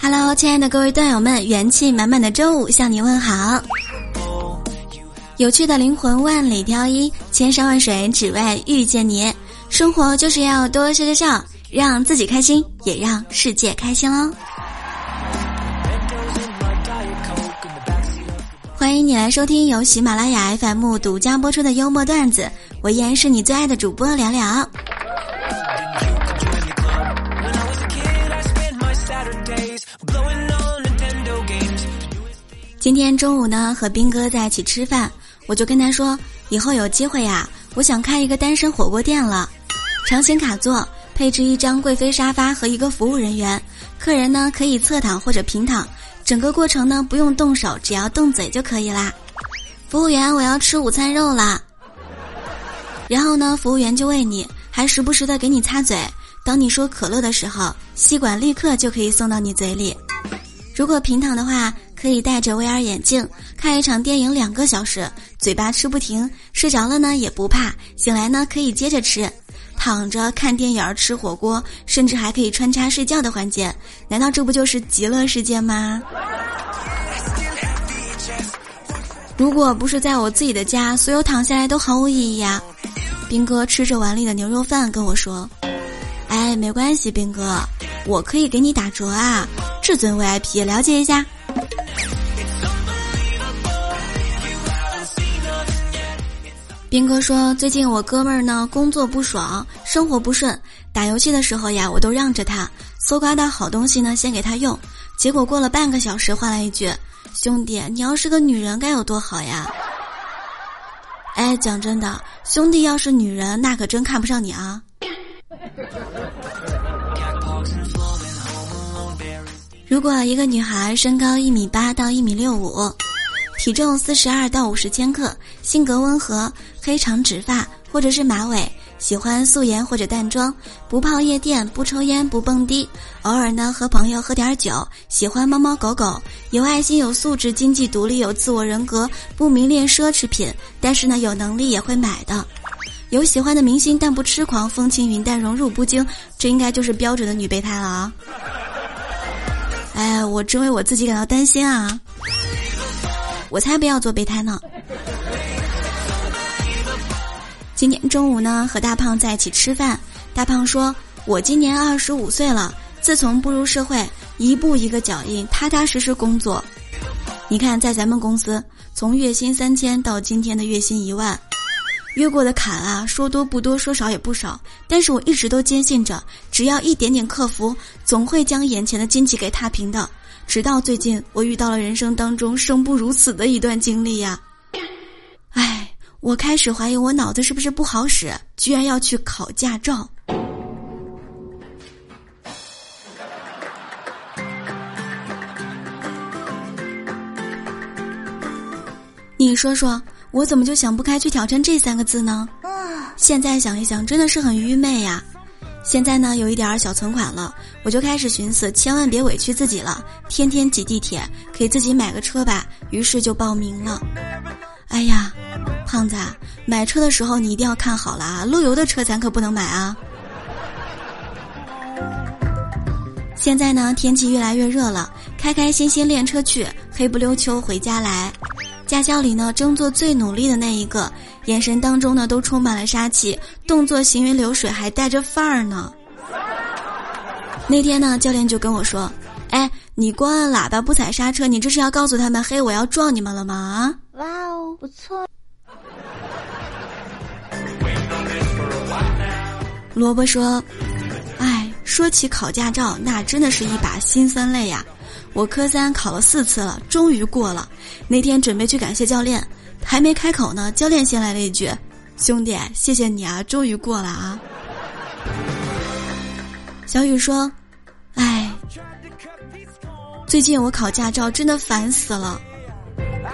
Hello，亲爱的各位段友们，元气满满的周五向你问好。有趣的灵魂万里挑一，千山万水只为遇见你。生活就是要多笑笑笑，让自己开心，也让世界开心喽。欢迎你来收听由喜马拉雅 FM 独家播出的幽默段子，我依然是你最爱的主播聊聊。今天中午呢，和兵哥在一起吃饭，我就跟他说，以后有机会呀，我想开一个单身火锅店了，长形卡座，配置一张贵妃沙发和一个服务人员，客人呢可以侧躺或者平躺，整个过程呢不用动手，只要动嘴就可以啦。服务员，我要吃午餐肉啦。然后呢，服务员就喂你，还时不时的给你擦嘴。当你说可乐的时候，吸管立刻就可以送到你嘴里。如果平躺的话。可以戴着 VR 眼镜看一场电影两个小时，嘴巴吃不停，睡着了呢也不怕，醒来呢可以接着吃。躺着看电影、吃火锅，甚至还可以穿插睡觉的环节，难道这不就是极乐世界吗？如果不是在我自己的家，所有躺下来都毫无意义啊。兵哥吃着碗里的牛肉饭跟我说：“哎，没关系，兵哥，我可以给你打折啊，至尊 VIP，了解一下。”兵哥说：“最近我哥们儿呢，工作不爽，生活不顺。打游戏的时候呀，我都让着他，搜刮到好东西呢，先给他用。结果过了半个小时，换来一句：‘兄弟，你要是个女人该有多好呀！’哎，讲真的，兄弟要是女人，那可真看不上你啊。如果一个女孩身高一米八到一米六五。”体重四十二到五十千克，性格温和，黑长直发或者是马尾，喜欢素颜或者淡妆，不泡夜店，不抽烟，不蹦迪，偶尔呢和朋友喝点酒，喜欢猫猫狗狗，有爱心，有素质，经济独立，有自我人格，不迷恋奢侈品，但是呢有能力也会买的，有喜欢的明星但不痴狂，风轻云淡，荣辱不惊，这应该就是标准的女备胎了啊！哎，我真为我自己感到担心啊！我才不要做备胎呢！今天中午呢，和大胖在一起吃饭。大胖说：“我今年二十五岁了，自从步入社会，一步一个脚印，踏踏实实工作。你看，在咱们公司，从月薪三千到今天的月薪一万，越过的坎啊，说多不多，说少也不少。但是我一直都坚信着，只要一点点克服，总会将眼前的荆棘给踏平的。”直到最近，我遇到了人生当中生不如死的一段经历呀！唉，我开始怀疑我脑子是不是不好使，居然要去考驾照。你说说，我怎么就想不开去挑战这三个字呢？现在想一想，真的是很愚昧呀。现在呢，有一点小存款了，我就开始寻思，千万别委屈自己了，天天挤地铁，给自己买个车吧。于是就报名了。哎呀，胖子，买车的时候你一定要看好了啊，漏油的车咱可不能买啊。现在呢，天气越来越热了，开开心心练车去，黑不溜秋回家来。驾校里呢，争做最努力的那一个。眼神当中呢，都充满了杀气，动作行云流水，还带着范儿呢。那天呢，教练就跟我说：“哎，你光按喇叭不踩刹车，你这是要告诉他们，嘿，我要撞你们了吗？”啊！哇哦，不错。萝卜说：“哎，说起考驾照，那真的是一把辛酸泪呀。我科三考了四次了，终于过了。那天准备去感谢教练。”还没开口呢，教练先来了一句：“兄弟，谢谢你啊，终于过了啊。”小雨说：“哎，最近我考驾照真的烦死了。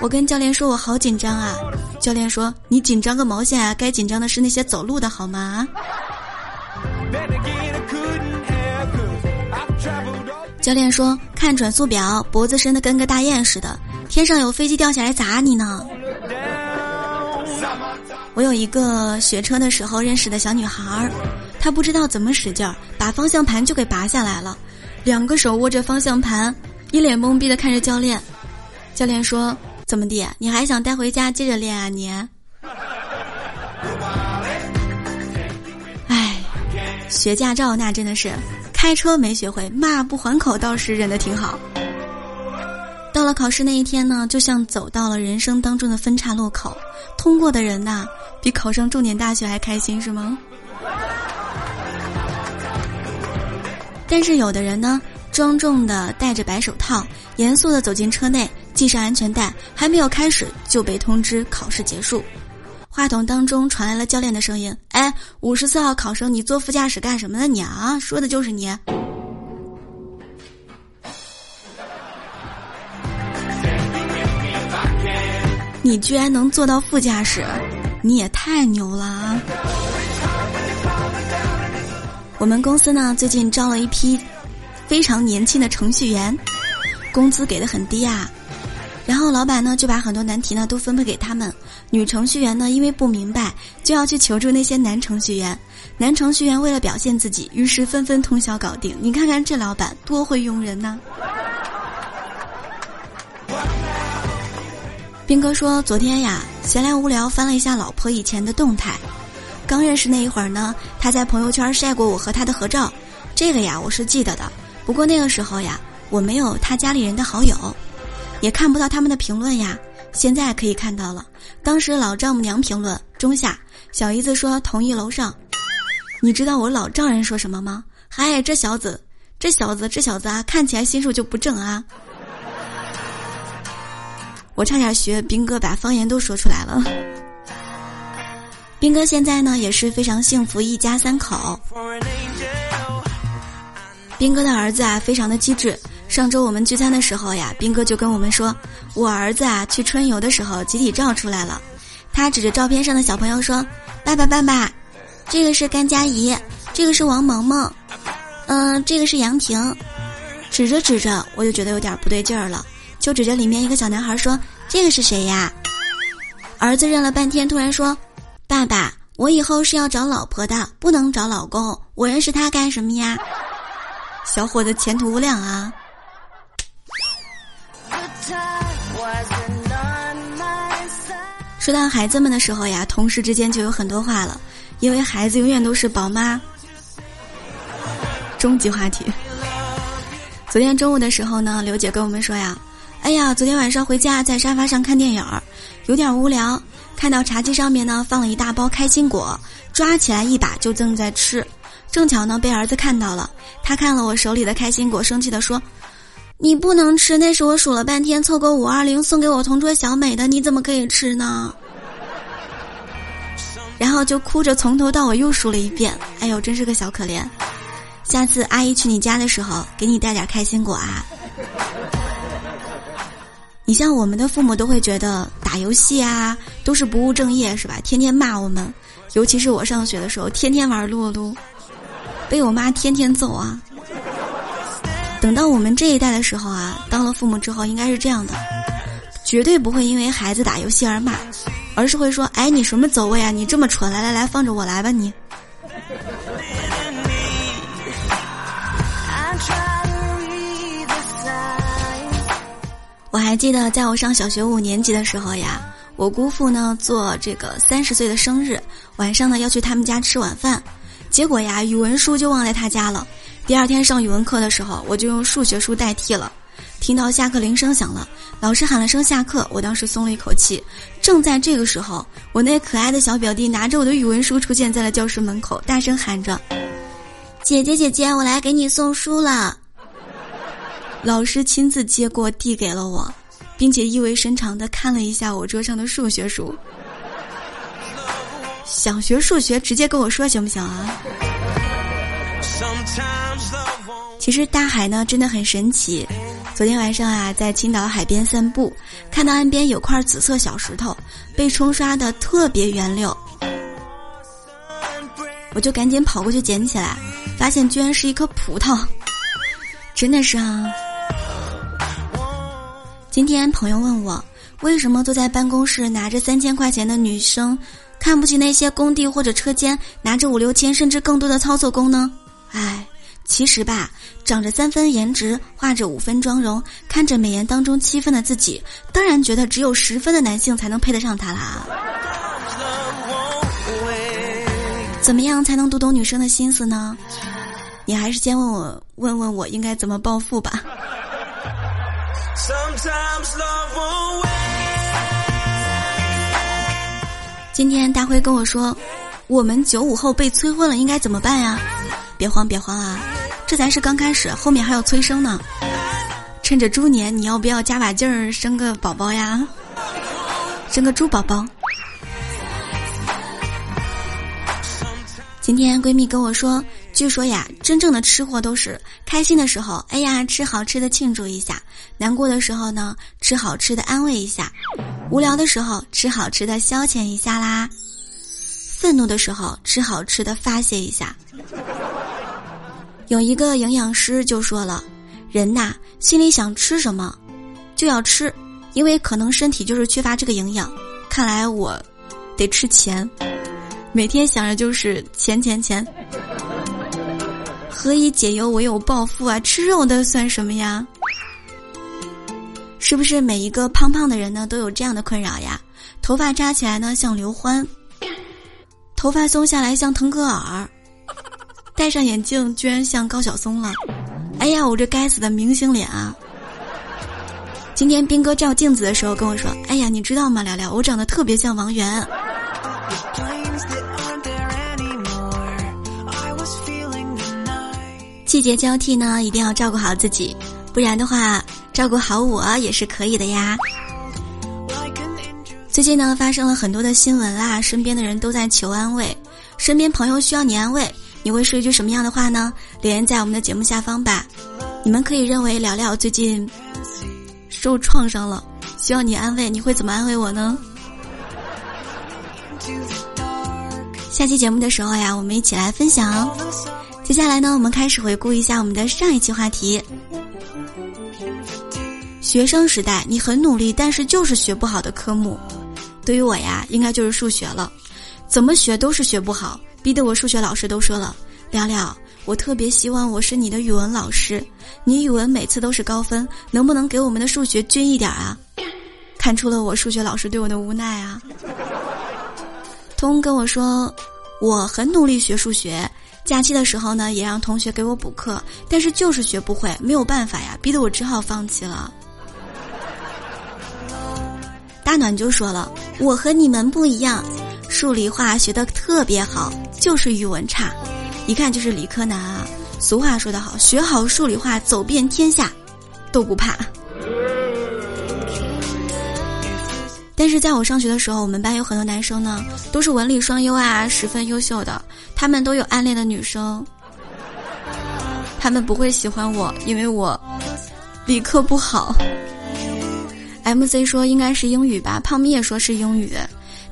我跟教练说我好紧张啊，教练说你紧张个毛线啊，该紧张的是那些走路的好吗？”教练说：“看转速表，脖子伸的跟个大雁似的，天上有飞机掉下来砸你呢。”我有一个学车的时候认识的小女孩儿，他不知道怎么使劲儿，把方向盘就给拔下来了，两个手握着方向盘，一脸懵逼的看着教练。教练说：“怎么地？你还想带回家接着练啊你？” 哎，学驾照那真的是开车没学会，骂不还口倒是忍得挺好。到了考试那一天呢，就像走到了人生当中的分岔路口，通过的人呐，比考上重点大学还开心是吗？但是有的人呢，庄重的戴着白手套，严肃的走进车内，系上安全带，还没有开始就被通知考试结束。话筒当中传来了教练的声音：“哎，五十四号考生，你坐副驾驶干什么呢？你啊，说的就是你。你居然能坐到副驾驶，你也太牛了啊！”我们公司呢，最近招了一批非常年轻的程序员，工资给的很低啊。然后老板呢，就把很多难题呢都分配给他们。女程序员呢，因为不明白，就要去求助那些男程序员。男程序员为了表现自己，于是纷纷通宵搞定。你看看这老板多会用人呢！斌哥说，昨天呀，闲来无聊翻了一下老婆以前的动态。刚认识那一会儿呢，他在朋友圈晒过我和他的合照，这个呀我是记得的。不过那个时候呀，我没有他家里人的好友，也看不到他们的评论呀。现在可以看到了，当时老丈母娘评论中下，小姨子说同意楼上。你知道我老丈人说什么吗？嗨，这小子，这小子，这小子啊，看起来心术就不正啊。我差点学兵哥把方言都说出来了。兵哥现在呢也是非常幸福，一家三口。兵哥的儿子啊非常的机智。上周我们聚餐的时候呀，兵哥就跟我们说，我儿子啊去春游的时候集体照出来了。他指着照片上的小朋友说：“爸爸爸爸，这个是甘佳怡，这个是王萌萌，嗯，这个是杨婷。”指着指着，我就觉得有点不对劲儿了，就指着里面一个小男孩说：“这个是谁呀？”儿子认了半天，突然说。爸爸，我以后是要找老婆的，不能找老公。我认识他干什么呀？小伙子前途无量啊！说到孩子们的时候呀，同事之间就有很多话了，因为孩子永远都是宝妈。终极话题。昨天中午的时候呢，刘姐跟我们说呀：“哎呀，昨天晚上回家在沙发上看电影儿，有点无聊。”看到茶几上面呢放了一大包开心果，抓起来一把就正在吃，正巧呢被儿子看到了。他看了我手里的开心果，生气的说：“你不能吃，那是我数了半天凑够五二零送给我同桌小美的，你怎么可以吃呢？”然后就哭着从头到尾又数了一遍。哎呦，真是个小可怜。下次阿姨去你家的时候，给你带点开心果啊。你像我们的父母都会觉得打游戏啊都是不务正业是吧？天天骂我们，尤其是我上学的时候，天天玩撸啊撸，被我妈天天揍啊。等到我们这一代的时候啊，当了父母之后应该是这样的，绝对不会因为孩子打游戏而骂，而是会说：“哎，你什么走位啊？你这么蠢，来来来，放着我来吧你。” 我还记得，在我上小学五年级的时候呀，我姑父呢做这个三十岁的生日，晚上呢要去他们家吃晚饭，结果呀语文书就忘在他家了。第二天上语文课的时候，我就用数学书代替了。听到下课铃声响了，老师喊了声下课，我当时松了一口气。正在这个时候，我那可爱的小表弟拿着我的语文书出现在了教室门口，大声喊着：“姐姐姐姐，我来给你送书了。”老师亲自接过，递给了我，并且意味深长地看了一下我桌上的数学书。想学数学，直接跟我说行不行啊？其实大海呢，真的很神奇。昨天晚上啊，在青岛海边散步，看到岸边有块紫色小石头，被冲刷的特别圆溜，我就赶紧跑过去捡起来，发现居然是一颗葡萄，真的是啊。今天朋友问我，为什么坐在办公室拿着三千块钱的女生，看不起那些工地或者车间拿着五六千甚至更多的操作工呢？唉，其实吧，长着三分颜值，画着五分妆容，看着美颜当中七分的自己，当然觉得只有十分的男性才能配得上她啦。怎么样才能读懂女生的心思呢？你还是先问我，问问我应该怎么暴富吧。今天大辉跟我说，我们九五后被催婚了，应该怎么办呀？别慌，别慌啊，这才是刚开始，后面还要催生呢。趁着猪年，你要不要加把劲儿生个宝宝呀？生个猪宝宝。今天闺蜜跟我说，据说呀，真正的吃货都是开心的时候，哎呀，吃好吃的庆祝一下；难过的时候呢，吃好吃的安慰一下；无聊的时候，吃好吃的消遣一下啦；愤怒的时候，吃好吃的发泄一下。有一个营养师就说了，人呐，心里想吃什么，就要吃，因为可能身体就是缺乏这个营养。看来我，得吃钱。每天想着就是钱钱钱，何以解忧，唯有暴富啊！吃肉的算什么呀？是不是每一个胖胖的人呢都有这样的困扰呀？头发扎起来呢像刘欢，头发松下来像腾格尔，戴上眼镜居然像高晓松了。哎呀，我这该死的明星脸啊！今天斌哥照镜子的时候跟我说：“哎呀，你知道吗，聊聊，我长得特别像王源。”季节交替呢，一定要照顾好自己，不然的话，照顾好我也是可以的呀。最近呢，发生了很多的新闻啦，身边的人都在求安慰，身边朋友需要你安慰，你会说一句什么样的话呢？留言在我们的节目下方吧。你们可以认为聊聊最近受创伤了，需要你安慰，你会怎么安慰我呢？下期节目的时候呀，我们一起来分享。接下来呢，我们开始回顾一下我们的上一期话题。学生时代你很努力，但是就是学不好的科目，对于我呀，应该就是数学了。怎么学都是学不好，逼得我数学老师都说了：“聊聊，我特别希望我是你的语文老师，你语文每次都是高分，能不能给我们的数学均一点啊？”看出了我数学老师对我的无奈啊。通跟我说，我很努力学数学。假期的时候呢，也让同学给我补课，但是就是学不会，没有办法呀，逼得我只好放弃了。大暖就说了：“我和你们不一样，数理化学的特别好，就是语文差，一看就是理科男啊。”俗话说得好，学好数理化，走遍天下都不怕。但是在我上学的时候，我们班有很多男生呢，都是文理双优啊，十分优秀的。他们都有暗恋的女生，他们不会喜欢我，因为我理科不好。MC 说应该是英语吧，胖咪也说是英语。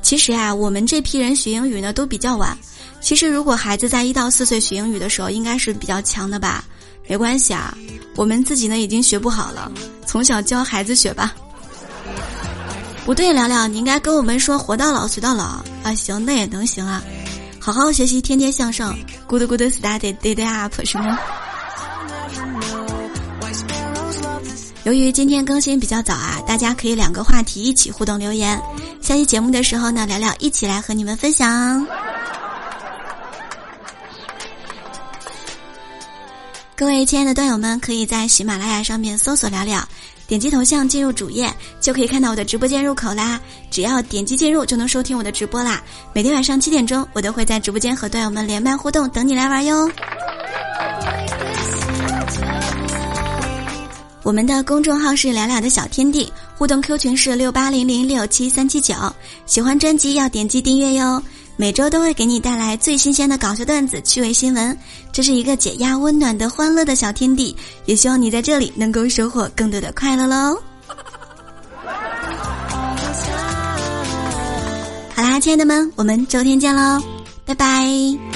其实啊，我们这批人学英语呢都比较晚。其实如果孩子在一到四岁学英语的时候，应该是比较强的吧。没关系啊，我们自己呢已经学不好了，从小教孩子学吧。不对，聊聊，你应该跟我们说“活到老，学到老”啊！行，那也能行啊，好好学习，天天向上，good good study day up，是吗？由于今天更新比较早啊，大家可以两个话题一起互动留言。下期节目的时候呢，聊聊一起来和你们分享。各位亲爱的段友们，可以在喜马拉雅上面搜索“聊聊”。点击头像进入主页，就可以看到我的直播间入口啦。只要点击进入，就能收听我的直播啦。每天晚上七点钟，我都会在直播间和段友们连麦互动，等你来玩哟。我们的公众号是聊聊的小天地，互动 Q 群是六八零零六七三七九。喜欢专辑要点击订阅哟。每周都会给你带来最新鲜的搞笑段子、趣味新闻，这是一个解压、温暖的欢乐的小天地，也希望你在这里能够收获更多的快乐喽。好啦，亲爱的们，我们周天见喽，拜拜。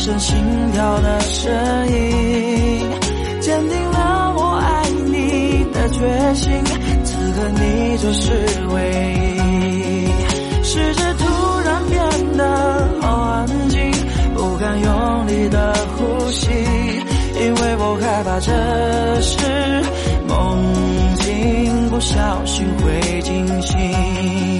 只剩心跳的声音，坚定了我爱你的决心。此刻你就是唯一。世界突然变得好安静，不敢用力的呼吸，因为我害怕这是梦境，不小心会惊醒。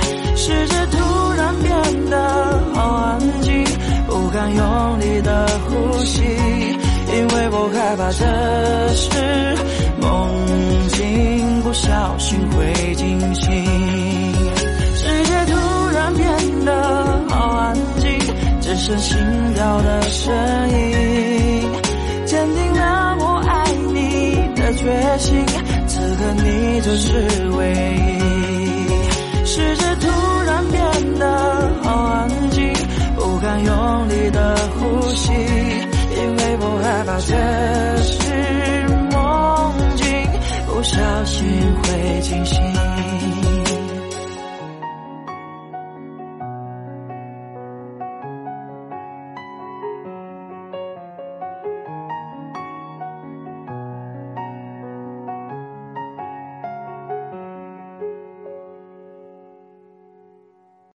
世界突然变得好安静，不敢用力的呼吸，因为我害怕这是梦境，不小心会惊醒。世界突然变得好安静，只剩心跳的声音，坚定了我爱你的决心。此刻你就是唯一。世界突呼吸，因为我害怕这是梦境，不小心会惊醒。